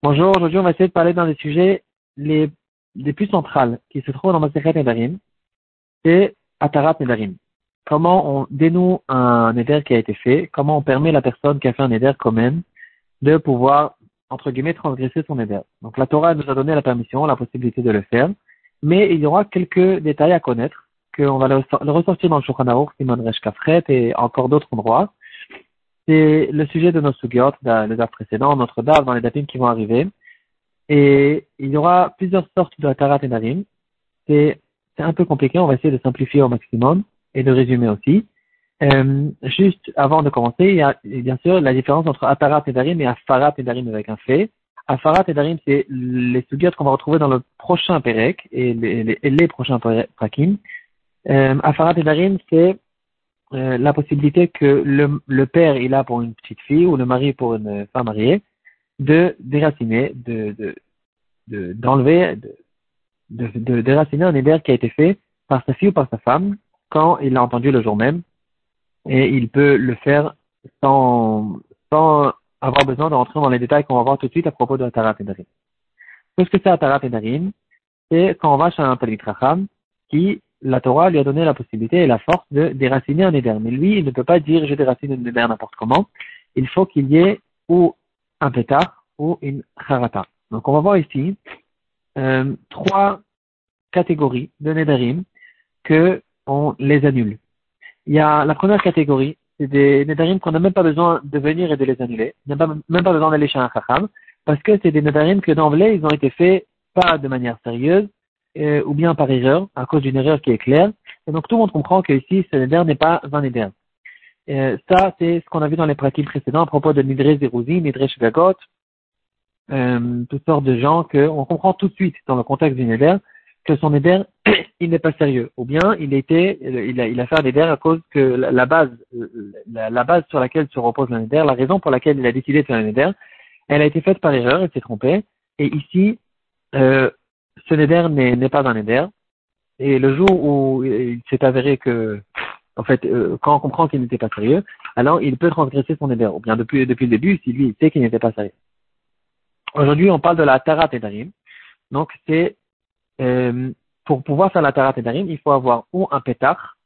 Bonjour, aujourd'hui on va essayer de parler dans les sujets les, plus centrales qui se trouvent dans Masechet Nedarim. C'est Atarat Nedarim. Comment on dénoue un Neder qui a été fait, comment on permet à la personne qui a fait un Neder commun de pouvoir, entre guillemets, transgresser son Neder? Donc la Torah nous a donné la permission, la possibilité de le faire, mais il y aura quelques détails à connaître, qu'on va le, ressortir dans le Shulchan Simon Resh et encore d'autres endroits c'est le sujet de nos sugyot, les dates précédents, notre date dans les dates qui vont arriver. Et il y aura plusieurs sortes de et Narim. C'est un peu compliqué, on va essayer de simplifier au maximum et de résumer aussi. Euh, juste avant de commencer, il y a bien sûr la différence entre Atarat et et Afarat et avec un fait. Afarat et Darim, c'est les sugyot qu'on va retrouver dans le prochain Perek et les, les, les prochains Prakim. Euh, Afarat et Darim, c'est euh, la possibilité que le, le, père il a pour une petite fille ou le mari pour une femme mariée de déraciner, de d'enlever, de, de, de, déraciner un éder qui a été fait par sa fille ou par sa femme quand il l'a entendu le jour même et il peut le faire sans, sans avoir besoin de rentrer dans les détails qu'on va voir tout de suite à propos de Tarat et Darim. Qu'est-ce que c'est Tarat et Darim C'est quand on va chez un Talit qui la Torah lui a donné la possibilité et la force de déraciner un éder. Mais lui, il ne peut pas dire je déracine un éder n'importe comment. Il faut qu'il y ait ou un pétard ou une harata. Donc on va voir ici euh, trois catégories de nédarim que on les annule. Il y a la première catégorie, c'est des nédarim qu'on n'a même pas besoin de venir et de les annuler. On n'a même pas besoin d'aller chez un chacham parce que c'est des nédarim que d'emblée ils ont été faits pas de manière sérieuse euh, ou bien par erreur, à cause d'une erreur qui est claire. Et donc tout le monde comprend que ici, ce neder n'est pas un neder. Euh, ça, c'est ce qu'on a vu dans les pratiques précédentes à propos de Nidre Zerouzi, Nidre Shvagot, euh, toutes sortes de gens qu'on comprend tout de suite dans le contexte du neder que son neder, il n'est pas sérieux. Ou bien il était, il a, il a fait un neder à cause que la, base, la, base sur laquelle se repose le neder, la raison pour laquelle il a décidé de faire un neder, elle a été faite par erreur, il s'est trompé. Et ici, euh, ce neder n'est pas un neder. Et le jour où il s'est avéré que, en fait, euh, quand on comprend qu'il n'était pas sérieux, alors il peut transgresser son neder. Ou bien depuis, depuis le début, si lui il sait qu'il n'était pas sérieux. Aujourd'hui, on parle de la tarat darim. Donc, c'est euh, pour pouvoir faire la tarat darim, il faut avoir ou un pétard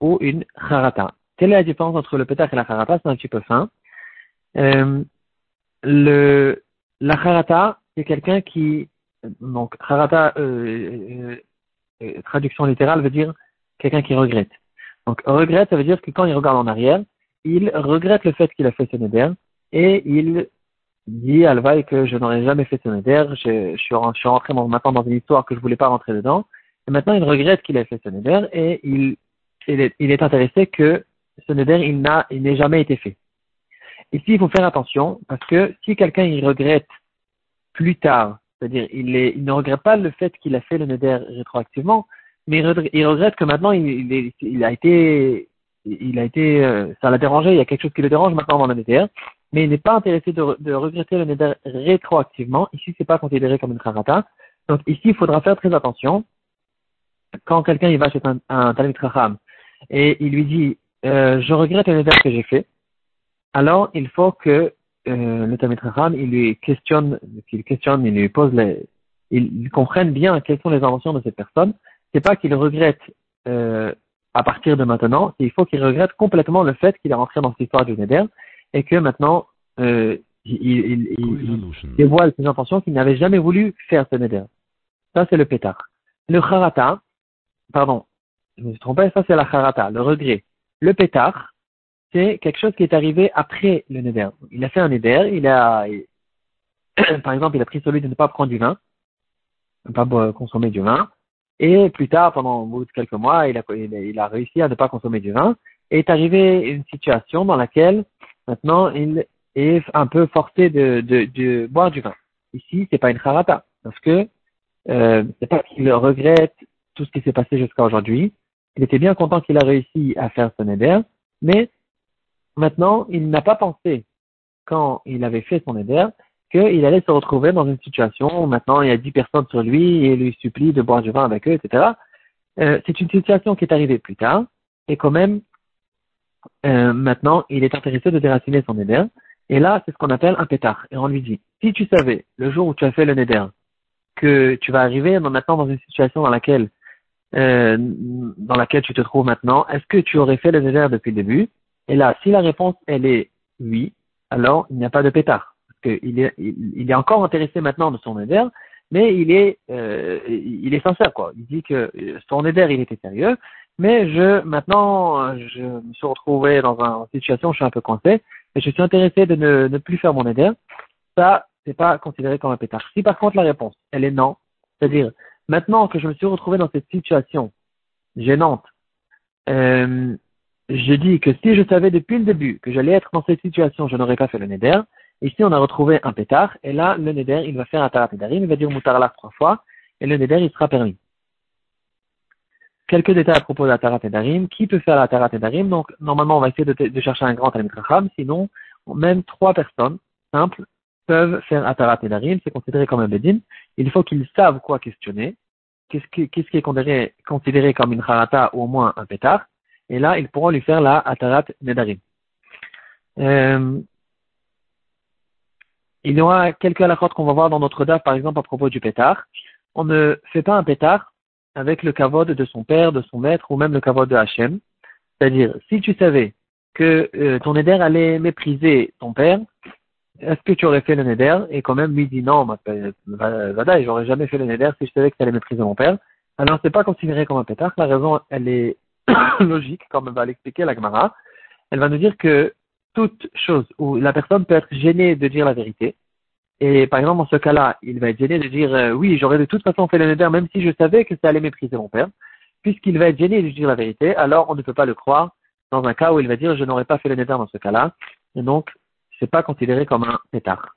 ou une harata. Quelle est la différence entre le pétard et la harata C'est un petit peu fin. Euh, le, la harata, c'est quelqu'un qui donc, harata, euh, euh, euh, traduction littérale, veut dire quelqu'un qui regrette. Donc, regrette, ça veut dire que quand il regarde en arrière, il regrette le fait qu'il a fait ce neder et il dit à Alvaï que je n'aurais jamais fait ce neder, je, je, suis, rentré maintenant dans une histoire que je voulais pas rentrer dedans, et maintenant il regrette qu'il ait fait ce neder et il, est, intéressé que ce neder, il n'ait jamais été fait. Ici, il faut faire attention parce que si quelqu'un il regrette plus tard c'est-à-dire, il, il, ne regrette pas le fait qu'il a fait le neder rétroactivement, mais il regrette que maintenant il, il, a été, il a été, euh, ça l'a dérangé, il y a quelque chose qui le dérange maintenant dans le neder, mais il n'est pas intéressé de, regretter le neder rétroactivement. Ici, c'est pas considéré comme une karata. Donc ici, il faudra faire très attention. Quand quelqu'un il va chez un, un Talmud et il lui dit, euh, je regrette le neder que j'ai fait, alors il faut que euh, le Tamit il lui questionne, il questionne, il lui pose les, il, comprenne bien quelles sont les inventions de cette personne. C'est pas qu'il regrette euh, à partir de maintenant, il faut qu'il regrette complètement le fait qu'il est rentré dans cette histoire du Neder et que maintenant euh, il, il, il, dévoile ses intentions qu'il n'avait jamais voulu faire ce Neder. Ça c'est le pétard. Le Harata, pardon, je me suis trompé, ça c'est la Harata, le regret. Le pétard, c'est quelque chose qui est arrivé après le neder. Il a fait un neder, il a, par exemple, il a pris celui de ne pas prendre du vin, ne pas consommer du vin, et plus tard, pendant quelques mois, il a, il a réussi à ne pas consommer du vin, et est arrivé une situation dans laquelle maintenant il est un peu forcé de, de, boire du vin. Ici, c'est pas une harata, parce que euh, c'est pas qu'il regrette tout ce qui s'est passé jusqu'à aujourd'hui. Il était bien content qu'il a réussi à faire ce neder, mais Maintenant, il n'a pas pensé, quand il avait fait son éder, qu'il allait se retrouver dans une situation où maintenant il y a dix personnes sur lui et il lui supplie de boire du vin avec eux, etc. Euh, c'est une situation qui est arrivée plus tard et quand même, euh, maintenant, il est intéressé de déraciner son éder Et là, c'est ce qu'on appelle un pétard. Et on lui dit, si tu savais, le jour où tu as fait le neder, que tu vas arriver maintenant dans une situation dans laquelle, euh, dans laquelle tu te trouves maintenant, est-ce que tu aurais fait le neder depuis le début? Et là, si la réponse, elle est oui, alors il n'y a pas de pétard. Parce qu'il est, il, est encore intéressé maintenant de son neder, mais il est, euh, il est sincère, quoi. Il dit que son neder, il était sérieux, mais je, maintenant, je me suis retrouvé dans une situation je suis un peu coincé, et je suis intéressé de ne, ne plus faire mon éder, ça, c'est pas considéré comme un pétard. Si par contre la réponse, elle est non, c'est-à-dire, maintenant que je me suis retrouvé dans cette situation gênante, euh, je dis que si je savais depuis le début que j'allais être dans cette situation, je n'aurais pas fait le neder. Ici, on a retrouvé un pétard, et là, le neder, il va faire un tarat il va dire mutaralach trois fois, et le neder, il sera permis quelques détails à propos de la Tarat. Qui peut faire la Tarat Donc, normalement, on va essayer de, chercher un grand Talmud Sinon, même trois personnes simples peuvent faire Atarat Darim. C'est considéré comme un Bedin. Il faut qu'ils savent quoi questionner. Qu'est-ce qui, est considéré, considéré comme une Harata ou au moins un pétard? Et là, ils pourront lui faire la Atarat Nedarim. Euh, il y aura quelques halakhot qu'on va voir dans notre DAF, par exemple, à propos du pétard. On ne fait pas un pétard avec le kavod de son père, de son maître, ou même le kavod de Hachem. C'est-à-dire, si tu savais que euh, ton éder allait mépriser ton père, est-ce que tu aurais fait le neder? Et quand même, lui dit non, Vada, j'aurais jamais fait le neder si je savais que tu allais mépriser mon père. Alors, c'est pas considéré comme un pétard. La raison, elle est logique, comme va l'expliquer la Gemara. Elle va nous dire que toute chose où la personne peut être gênée de dire la vérité, et par exemple, dans ce cas-là, il va être gêné de dire euh, oui, j'aurais de toute façon fait le neder même si je savais que ça allait mépriser mon père. Puisqu'il va être gêné de dire la vérité, alors on ne peut pas le croire dans un cas où il va dire je n'aurais pas fait le neder dans ce cas-là. Et donc, c'est pas considéré comme un pétard.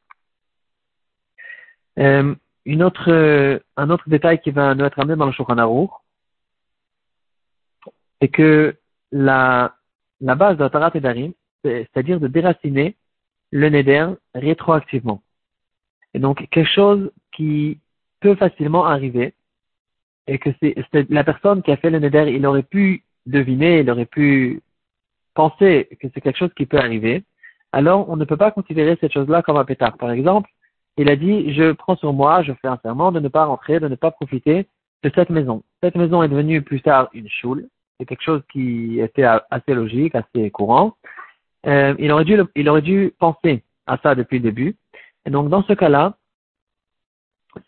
Euh, une autre, euh, un autre détail qui va nous être amené dans le Shulchan c'est que la, la base de Tarat et Darim, c'est-à-dire de déraciner le neder rétroactivement. Et donc, quelque chose qui peut facilement arriver, et que c'est la personne qui a fait le neder, il aurait pu deviner, il aurait pu penser que c'est quelque chose qui peut arriver, alors on ne peut pas considérer cette chose-là comme un pétard. Par exemple, il a dit, je prends sur moi, je fais un serment de ne pas rentrer, de ne pas profiter de cette maison. Cette maison est devenue plus tard une choule. C'est quelque chose qui était assez logique, assez courant. Euh, il, aurait dû, il aurait dû penser à ça depuis le début. Et donc, dans ce cas-là,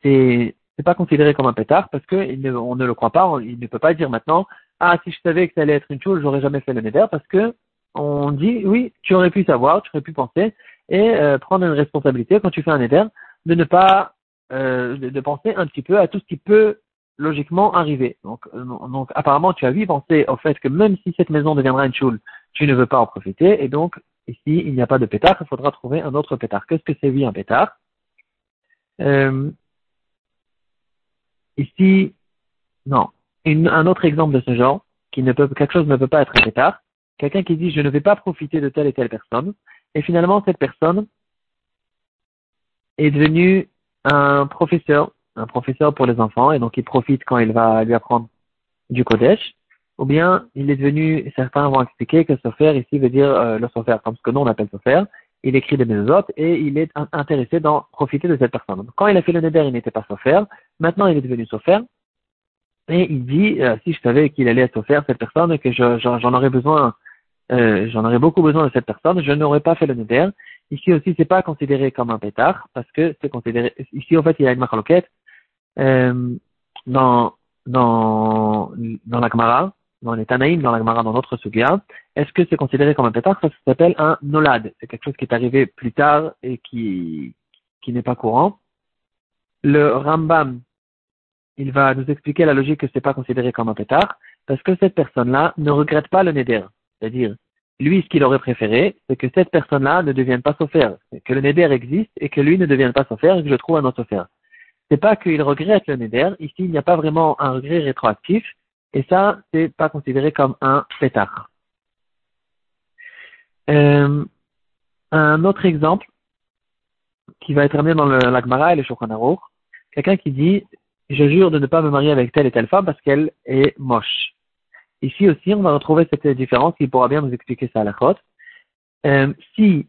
c'est n'est pas considéré comme un pétard parce qu'on ne, le croit pas. il ne peut pas dire maintenant, ah, si je savais que ça allait être une chose, j'aurais jamais fait le neder parce que on dit, oui, tu aurais pu savoir, tu aurais pu penser et euh, prendre une responsabilité quand tu fais un neder de ne pas, euh, de, penser un petit peu à tout ce qui peut logiquement arriver. Donc, euh, donc, apparemment, tu as vu penser au fait que même si cette maison deviendra une choule, tu ne veux pas en profiter et donc Ici, il n'y a pas de pétard, il faudra trouver un autre pétard. Qu'est-ce que c'est oui un pétard? Euh, Ici, non. un autre exemple de ce genre, qui ne peut, quelque chose ne peut pas être un pétard. Quelqu'un qui dit je ne vais pas profiter de telle et telle personne, et finalement cette personne est devenue un professeur, un professeur pour les enfants, et donc il profite quand il va lui apprendre du Kodesh ou bien il est devenu, certains vont expliquer que sofer ici veut dire euh, le sofer, comme ce que nous on appelle sofer, il écrit des autres et il est intéressé d'en profiter de cette personne. quand il a fait le neder, il n'était pas sofer, maintenant il est devenu sofer, et il dit, euh, si je savais qu'il allait être sofer, cette personne, que j'en aurais besoin, euh, j'en aurais beaucoup besoin de cette personne, je n'aurais pas fait le neder. Ici aussi, c'est pas considéré comme un pétard, parce que c'est considéré, ici en fait, il y a une marloquette, euh, dans, dans, la Gemara, dans les Tanaïm, dans la Gemara, dans notre Sugia, est-ce que c'est considéré comme un pétard? Ça s'appelle un nolad. C'est quelque chose qui est arrivé plus tard et qui, qui n'est pas courant. Le Rambam, il va nous expliquer la logique que c'est pas considéré comme un pétard, parce que cette personne-là ne regrette pas le neder. C'est-à-dire, lui, ce qu'il aurait préféré, c'est que cette personne-là ne devienne pas sophère, que le neder existe et que lui ne devienne pas sophère et que je trouve un autre sophère. C'est pas qu'il regrette le neder. Ici, il n'y a pas vraiment un regret rétroactif. Et ça, c'est pas considéré comme un pétard. Euh, un autre exemple qui va être amené dans l'Agmara et le Shulchan quelqu'un qui dit je jure de ne pas me marier avec telle et telle femme parce qu'elle est moche. Ici aussi, on va retrouver cette différence qui pourra bien nous expliquer ça à la côte. Euh, si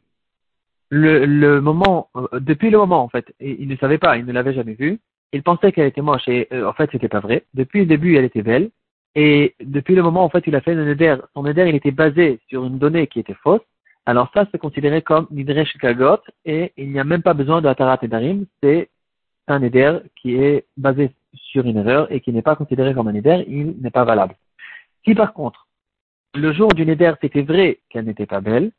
le, le moment, euh, depuis le moment en fait, il ne savait pas, il ne l'avait jamais vue, il pensait qu'elle était moche et euh, en fait c'était pas vrai. Depuis le début elle était belle et depuis le moment en fait il a fait le neder, son neder il était basé sur une donnée qui était fausse. Alors ça c'est considéré comme nidresh kagot et il n'y a même pas besoin de atarat et darim, c'est un neder qui est basé sur une erreur et qui n'est pas considéré comme un neder, il n'est pas valable. Si par contre le jour du neder c'était vrai qu'elle n'était pas belle,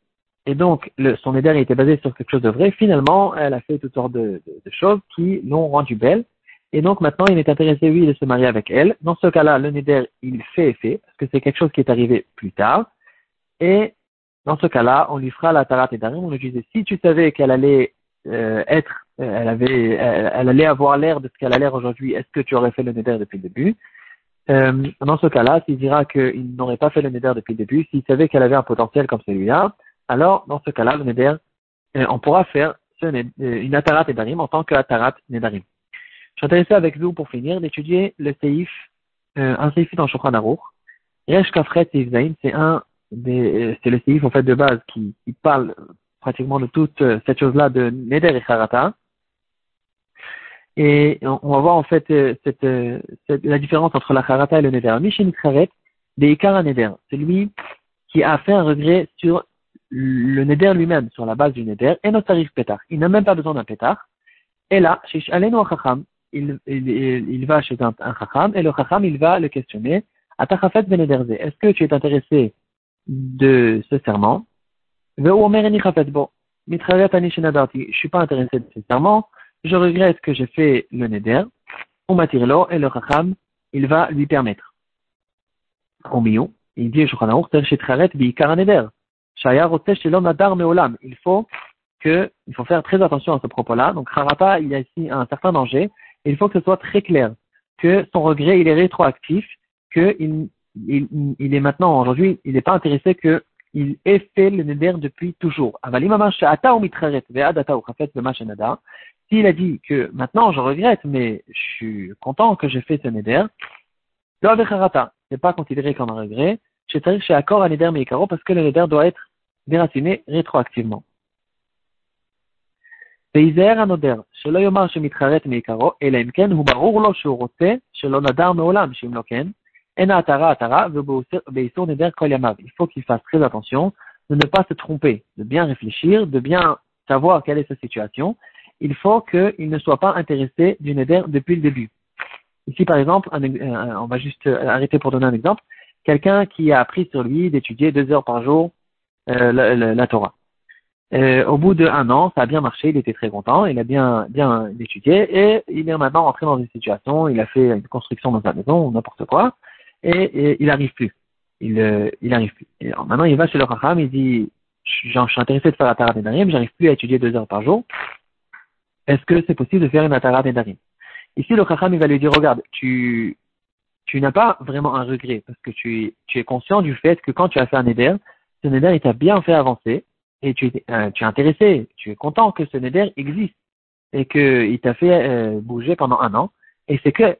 et donc, le, son éder était basé sur quelque chose de vrai. Finalement, elle a fait toutes sortes de, de, choses qui l'ont rendue belle. Et donc, maintenant, il est intéressé, oui, de se marier avec elle. Dans ce cas-là, le neder, il fait effet, parce que c'est quelque chose qui est arrivé plus tard. Et dans ce cas-là, on lui fera la tarat et darim. On lui disait, si tu savais qu'elle allait euh, être, euh, elle avait, elle, allait avoir l'air de ce qu'elle a l'air aujourd'hui, est-ce que tu aurais fait le neder depuis le début? Euh, Dans ce cas-là, s'il dira qu'il n'aurait pas fait le neder depuis le début, s'il savait qu'elle avait un potentiel comme celui-là, alors dans ce cas-là, le neder, euh, on pourra faire euh, une atarat nedarim en tant qu'atarat nedarim. Je suis intéressé avec vous pour finir d'étudier le seif, euh, un seif dans Shulchan Aruch. Resh Kafret c'est un c'est le seif en fait de base qui, parle pratiquement de toute cette chose-là de neder et charata. Et on, va voir en fait la différence entre la charata et le neder. Mishin Kharet, des neder, c'est lui qui a fait un regret sur le neder lui-même sur la base du neder, et notre tarif pétard. Il n'a même pas besoin d'un pétard. Et là, chez il, va chez un, chacham, et le chacham, il va le questionner, est-ce que tu es intéressé de ce serment? Je suis pas intéressé de ce serment, je regrette que j'ai fait le neder, on m'attire l'eau, et le chacham, il va lui permettre. Au il dit, je. Il faut que, il faut faire très attention à ce propos-là. Donc, Harata, il y a ici un certain danger. Il faut que ce soit très clair que son regret, il est rétroactif, qu'il il, il est maintenant, aujourd'hui, il n'est pas intéressé que il ait fait le neder depuis toujours. S'il a dit que maintenant je regrette, mais je suis content que j'ai fait ce neder, n'est pas considéré comme un regret Chez accord à neder meikaro parce que le neder doit être déraciné rétroactivement. ויזהר הנודר, שלא יאמר שמתחרט מעיקרו, אלא אם כן הוא ברור לו שהוא רוצה שלא נדר מעולם, שאם לא כן, אין ההתרה התרה, ובאיסור נדר כל ימיו. Il faut qu'il fasse très attention de ne pas se tromper, de bien réfléchir, de bien savoir quelle est sa situation. Il faut qu'il ne soit pas intéressé du neder depuis le début. Ici, par exemple, un, on va juste arrêter pour donner un exemple. Quelqu'un qui a appris sur lui d'étudier deux heures par jour euh, la, la, Torah. Euh, au bout d'un an, ça a bien marché, il était très content, il a bien bien étudié et il est maintenant rentré dans une situation, il a fait une construction dans sa maison ou n'importe quoi et, il n'arrive plus. Il euh, il arrive plus. Et maintenant il va chez le Raham, il dit je suis intéressé de faire la Torah mais j'arrive plus à étudier deux heures par jour. Est-ce que c'est possible de faire une Atara Nedarim Ici, le Chacham, il va lui dire, regarde, tu, tu n'as pas vraiment un regret parce que tu, es conscient du fait que quand tu as fait un Neder, ce neder, il t'a bien fait avancer et tu, euh, es intéressé, tu es content que ce neder existe et qu'il t'a fait euh, bouger pendant un an. Et c'est que,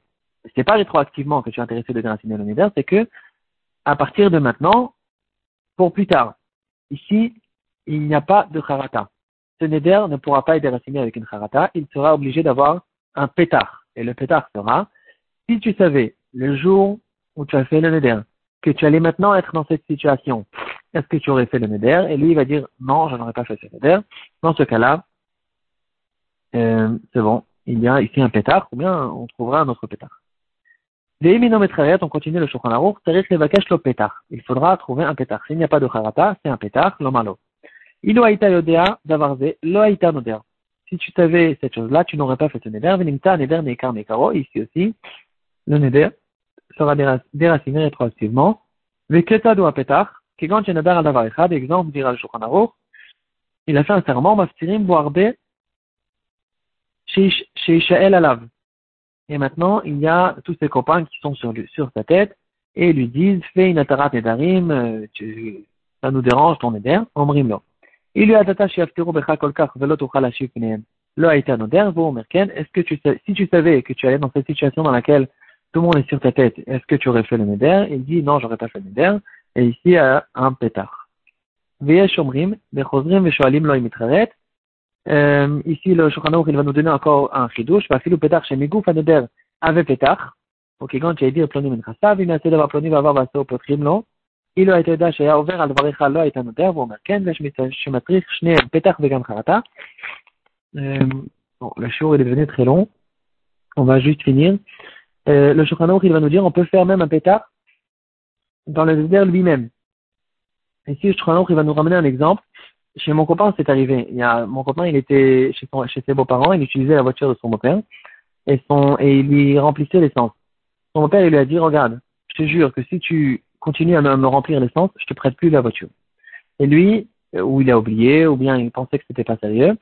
c'est pas rétroactivement que tu es intéressé de déraciner le neder, c'est que, à partir de maintenant, pour plus tard, ici, il n'y a pas de harata. Ce neder ne pourra pas être déraciné avec une harata, il sera obligé d'avoir un pétard. Et le pétard sera, si tu savais, le jour où tu as fait le neder, que tu allais maintenant être dans cette situation, est-ce que tu aurais fait le neder? Et lui, il va dire, non, je n'aurais pas fait ce neder. Dans ce cas-là, euh, c'est bon, il y a ici un pétard, ou bien on trouvera un autre pétard. on continue le Shulchan Aruch, le pétard. Il faudra trouver un pétard. S'il n'y a pas de harata, c'est un pétard, l'omalo. Ilo aita yodea davarze, lo aita noder. Si tu savais cette chose-là, tu n'aurais pas fait ce neder. Venimta neder nekar nekaro, ici aussi, le neder sera déraciné rétroactivement. Veketado apetar, kegan shenaber al davar exemple, dira le Shulchan il a fait un serment, maftirim boarbe, sheishael alav. Et maintenant, il y a tous ses copains qui sont sur, sur sa tête et lui disent, fais une atarat nedarim, euh, ça nous dérange ton éder, omrim lo. Il lui a attaché aftiro becha kolkach velo tuchal ashif. Lo aita noder, vo est-ce que tu si tu savais que tu allais dans cette situation dans laquelle tout le monde est sur ta tête, est-ce que tu aurais fait le neder Il dit non, j'aurais pas fait le neder. Et ici, il y a un pétard. Veyesh omrim, bechozrim, veshoalim. Ici, le Shulchan il va nous donner encore un chidouche. Vafilu pétard chez Migou, faneder, avec pétard. Ok, quand tu as dit, ploni minchasav, il n'a pas d'avoir ploni, va avoir vaso, potrim, non. Il a été d'âge, il a ouvert, al varicha, lo, et un neder, vous marquez, veshmitzachematrich, shne, pétard, vegan charata. Bon, le show, il est devenu très long. On va juste finir. Euh, le Shulchan il va nous dire on peut faire même un pétard dans le désert lui-même. Ici, le Shulchan il va nous ramener un exemple. Chez mon copain, c'est arrivé. Mon copain, il était chez, ses beaux-parents, il utilisait la voiture de son beau-père et, et il lui remplissait l'essence. Son beau-père, il lui a dit, regarde, je te jure que si tu continues à me, me remplir l'essence, je te prête plus la voiture. Et lui, ou il a oublié, ou bien il pensait que c'était pas sérieux,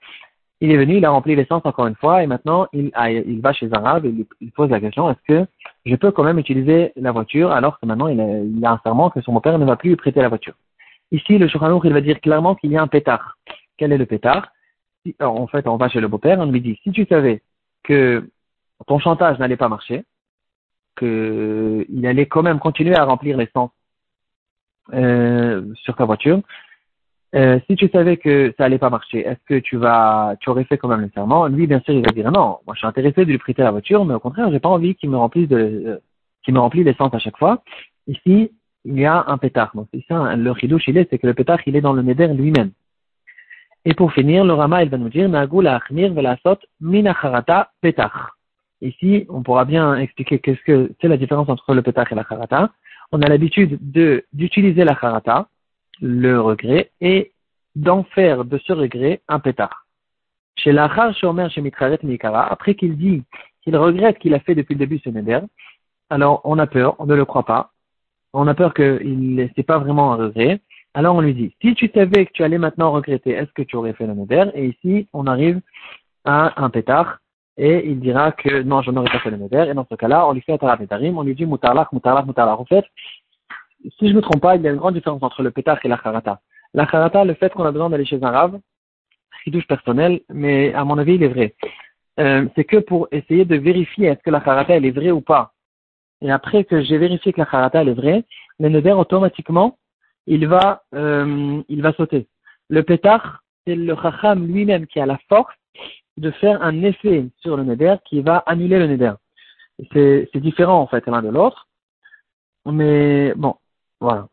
il est venu, il a rempli l'essence encore une fois, et maintenant il, il va chez un arabe et il, pose la question est-ce que je peux quand même utiliser la voiture alors que maintenant il a, a un serment que son beau-père ne va plus lui prêter la voiture Ici, le Shulchan il va dire clairement qu'il y a un pétard. Quel est le pétard? En fait, on va chez le beau-père, on lui dit si tu savais que ton chantage n'allait pas marcher, qu'il allait quand même continuer à remplir l'essence euh, sur ta voiture, euh, si tu savais que ça allait pas marcher, est-ce que tu vas, tu aurais fait quand même le serment? Lui, bien sûr, il va dire non. Moi, je suis intéressé de lui prêter la voiture, mais au contraire, j'ai pas envie qu'il me remplisse de, euh, qu'il me remplisse l'essence à chaque fois. Ici, il y a un pétard. Donc, c'est ça, le chidouche, il est, c'est que le pétard, il est dans le neder lui-même. Et pour finir, le Rama, il va nous dire, minacharata pétard. Ici, on pourra bien expliquer qu'est-ce que c'est la différence entre le pétard et la charata. On a l'habitude de, d'utiliser la charata, le regret et d'en faire de ce regret un pétard. Chez l'achar shomer chez mikara, après qu'il dit qu'il regrette qu'il a fait depuis le début ce neder, alors on a peur, on ne le croit pas, on a peur qu'il c'est pas vraiment un regret, alors on lui dit, si tu savais que tu allais maintenant regretter, est-ce que tu aurais fait le neder Et ici, on arrive à un pétard, et il dira que non, je n'aurais pas fait le neder, et dans ce cas-là, on lui fait un on lui dit mutarlach, mutarlach, mutarlach. En fait, si je ne me trompe pas, il y a une grande différence entre le pétard et la charata. La charata, le fait qu'on a besoin d'aller chez un rave, douche personnel, mais à mon avis, il est vrai. Euh, c'est que pour essayer de vérifier est-ce que la charata, elle est vraie ou pas. Et après que j'ai vérifié que la charata, elle est vraie, le neder, automatiquement, il va, euh, il va sauter. Le pétard, c'est le chacham lui-même qui a la force de faire un effet sur le neder qui va annuler le neder. C'est différent, en fait, l'un de l'autre. Mais bon, Wow.